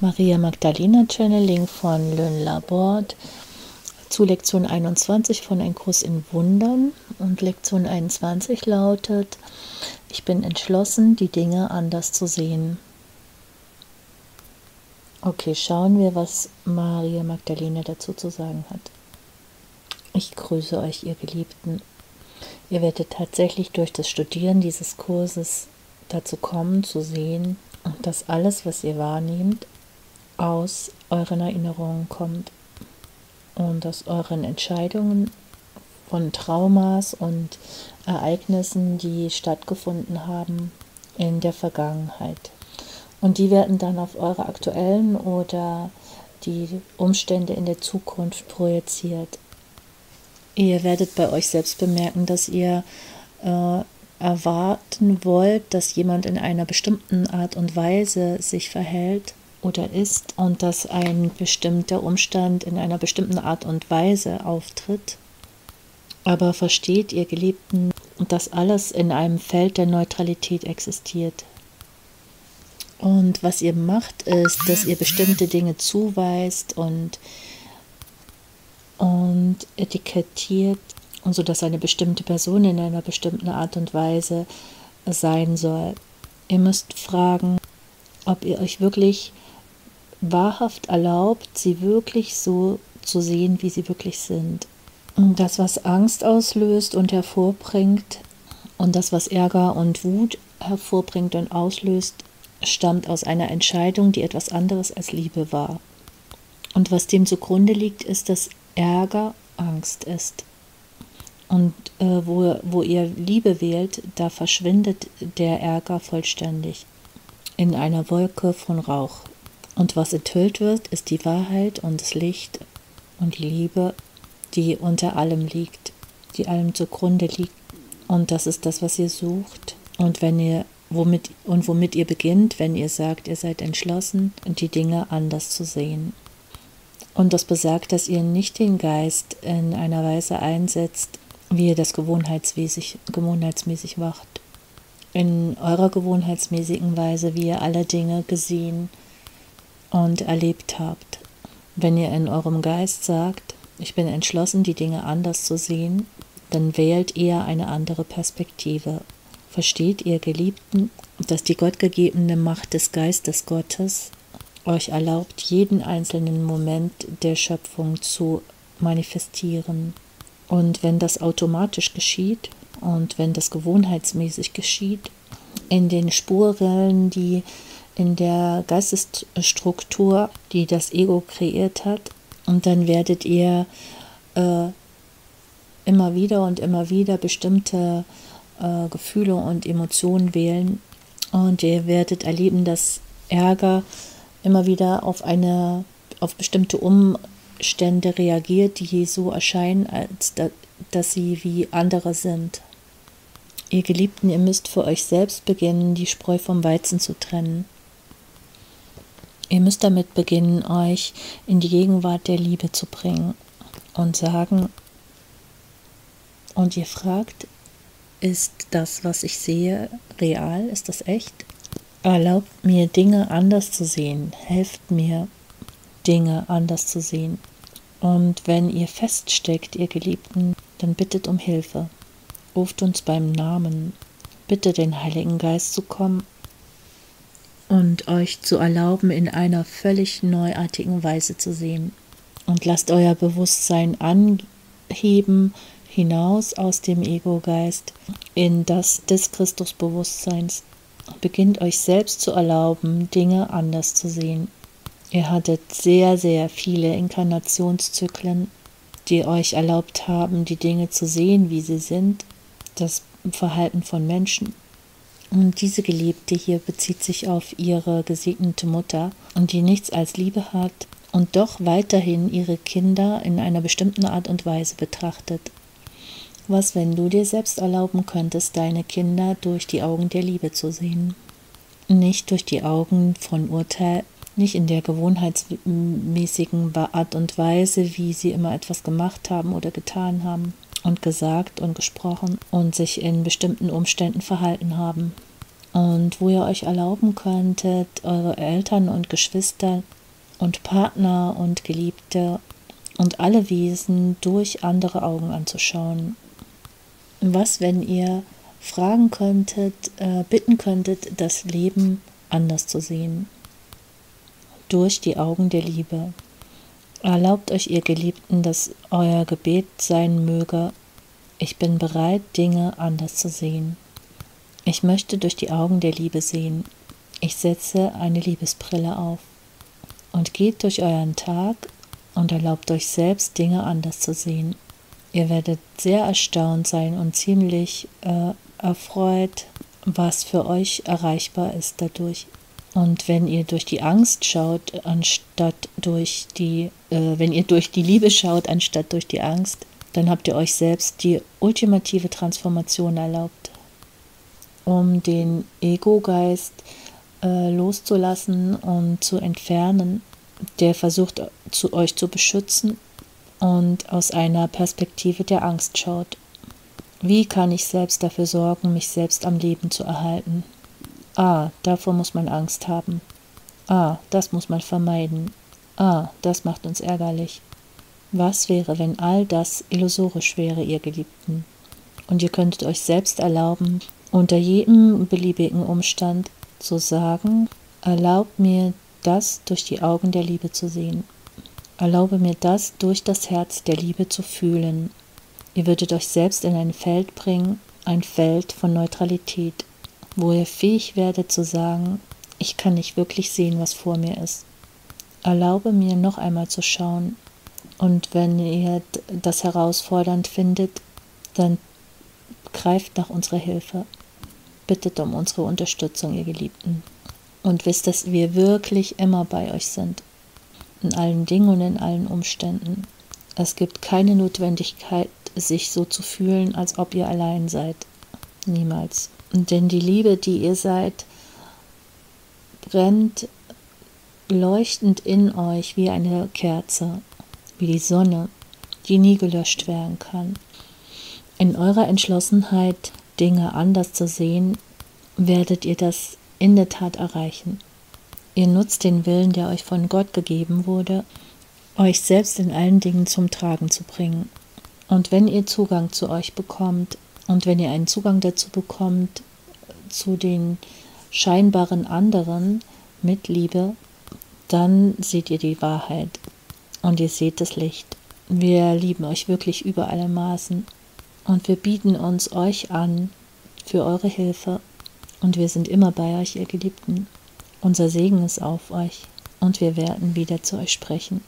Maria Magdalena Channeling von Lynn Laborde zu Lektion 21 von Ein Kurs in Wundern. Und Lektion 21 lautet, ich bin entschlossen, die Dinge anders zu sehen. Okay, schauen wir, was Maria Magdalena dazu zu sagen hat. Ich grüße euch, ihr Geliebten. Ihr werdet tatsächlich durch das Studieren dieses Kurses dazu kommen, zu sehen, dass alles, was ihr wahrnehmt, aus euren Erinnerungen kommt und aus euren Entscheidungen von Traumas und Ereignissen, die stattgefunden haben in der Vergangenheit. Und die werden dann auf eure aktuellen oder die Umstände in der Zukunft projiziert. Ihr werdet bei euch selbst bemerken, dass ihr äh, erwarten wollt, dass jemand in einer bestimmten Art und Weise sich verhält oder ist und dass ein bestimmter Umstand in einer bestimmten Art und Weise auftritt. Aber versteht ihr Geliebten, dass alles in einem Feld der Neutralität existiert. Und was ihr macht, ist, dass ihr bestimmte Dinge zuweist und, und etikettiert, und so dass eine bestimmte Person in einer bestimmten Art und Weise sein soll. Ihr müsst fragen, ob ihr euch wirklich wahrhaft erlaubt, sie wirklich so zu sehen, wie sie wirklich sind. Und das, was Angst auslöst und hervorbringt, und das, was Ärger und Wut hervorbringt und auslöst, stammt aus einer Entscheidung, die etwas anderes als Liebe war. Und was dem zugrunde liegt, ist, dass Ärger Angst ist. Und äh, wo, wo ihr Liebe wählt, da verschwindet der Ärger vollständig in einer Wolke von Rauch. Und was enthüllt wird, ist die Wahrheit und das Licht und die Liebe, die unter allem liegt, die allem zugrunde liegt. Und das ist das, was ihr sucht. Und wenn ihr womit und womit ihr beginnt, wenn ihr sagt, ihr seid entschlossen, die Dinge anders zu sehen. Und das besagt, dass ihr nicht den Geist in einer Weise einsetzt, wie ihr das gewohnheitsmäßig, gewohnheitsmäßig macht. In eurer gewohnheitsmäßigen Weise, wie ihr alle Dinge gesehen, und erlebt habt. Wenn ihr in eurem Geist sagt, ich bin entschlossen, die Dinge anders zu sehen, dann wählt ihr eine andere Perspektive. Versteht ihr, Geliebten, dass die gottgegebene Macht des Geistes Gottes euch erlaubt, jeden einzelnen Moment der Schöpfung zu manifestieren. Und wenn das automatisch geschieht und wenn das gewohnheitsmäßig geschieht, in den Spurrillen, die in der Geistesstruktur, die das Ego kreiert hat. Und dann werdet ihr äh, immer wieder und immer wieder bestimmte äh, Gefühle und Emotionen wählen. Und ihr werdet erleben, dass Ärger immer wieder auf eine, auf bestimmte Umstände reagiert, die so erscheinen, als da, dass sie wie andere sind. Ihr Geliebten, ihr müsst für euch selbst beginnen, die Spreu vom Weizen zu trennen. Ihr müsst damit beginnen, euch in die Gegenwart der Liebe zu bringen und sagen, und ihr fragt, ist das, was ich sehe, real? Ist das echt? Erlaubt mir, Dinge anders zu sehen. Helft mir, Dinge anders zu sehen. Und wenn ihr feststeckt, ihr Geliebten, dann bittet um Hilfe. Ruft uns beim Namen. Bitte den Heiligen Geist zu kommen und euch zu erlauben, in einer völlig neuartigen Weise zu sehen. Und lasst euer Bewusstsein anheben hinaus aus dem Ego-Geist in das des Christusbewusstseins. Beginnt euch selbst zu erlauben, Dinge anders zu sehen. Ihr hattet sehr, sehr viele Inkarnationszyklen, die euch erlaubt haben, die Dinge zu sehen, wie sie sind, das Verhalten von Menschen, und diese Geliebte hier bezieht sich auf ihre gesegnete Mutter und die nichts als Liebe hat und doch weiterhin ihre Kinder in einer bestimmten Art und Weise betrachtet. Was, wenn du dir selbst erlauben könntest, deine Kinder durch die Augen der Liebe zu sehen? Nicht durch die Augen von Urteil, nicht in der gewohnheitsmäßigen Art und Weise, wie sie immer etwas gemacht haben oder getan haben, und gesagt und gesprochen und sich in bestimmten Umständen verhalten haben. und wo ihr euch erlauben könntet, eure Eltern und Geschwister und Partner und Geliebte und alle Wesen durch andere Augen anzuschauen. Was, wenn ihr fragen könntet, äh, bitten könntet, das Leben anders zu sehen? Durch die Augen der Liebe. Erlaubt euch, ihr Geliebten, dass euer Gebet sein möge, ich bin bereit, Dinge anders zu sehen. Ich möchte durch die Augen der Liebe sehen. Ich setze eine Liebesbrille auf. Und geht durch euren Tag und erlaubt euch selbst, Dinge anders zu sehen. Ihr werdet sehr erstaunt sein und ziemlich äh, erfreut, was für euch erreichbar ist dadurch. Und wenn ihr durch die Angst schaut, anstatt durch die, äh, wenn ihr durch die Liebe schaut, anstatt durch die Angst, dann habt ihr euch selbst die ultimative Transformation erlaubt, um den Ego-Geist äh, loszulassen und zu entfernen, der versucht, zu euch zu beschützen und aus einer Perspektive der Angst schaut. Wie kann ich selbst dafür sorgen, mich selbst am Leben zu erhalten? Ah, davor muss man Angst haben. Ah, das muss man vermeiden. Ah, das macht uns ärgerlich. Was wäre, wenn all das illusorisch wäre, ihr Geliebten? Und ihr könntet euch selbst erlauben, unter jedem beliebigen Umstand zu sagen, erlaubt mir das durch die Augen der Liebe zu sehen. Erlaube mir das durch das Herz der Liebe zu fühlen. Ihr würdet euch selbst in ein Feld bringen, ein Feld von Neutralität, wo ihr fähig werdet zu sagen, ich kann nicht wirklich sehen, was vor mir ist. Erlaube mir noch einmal zu schauen, und wenn ihr das herausfordernd findet, dann greift nach unserer Hilfe. Bittet um unsere Unterstützung, ihr Geliebten. Und wisst, dass wir wirklich immer bei euch sind. In allen Dingen und in allen Umständen. Es gibt keine Notwendigkeit, sich so zu fühlen, als ob ihr allein seid. Niemals. Denn die Liebe, die ihr seid, brennt leuchtend in euch wie eine Kerze wie die Sonne, die nie gelöscht werden kann. In eurer Entschlossenheit, Dinge anders zu sehen, werdet ihr das in der Tat erreichen. Ihr nutzt den Willen, der euch von Gott gegeben wurde, euch selbst in allen Dingen zum Tragen zu bringen. Und wenn ihr Zugang zu euch bekommt und wenn ihr einen Zugang dazu bekommt, zu den scheinbaren anderen mit Liebe, dann seht ihr die Wahrheit und ihr seht das Licht. Wir lieben euch wirklich über alle Maßen und wir bieten uns euch an für eure Hilfe und wir sind immer bei euch, ihr Geliebten. Unser Segen ist auf euch und wir werden wieder zu euch sprechen.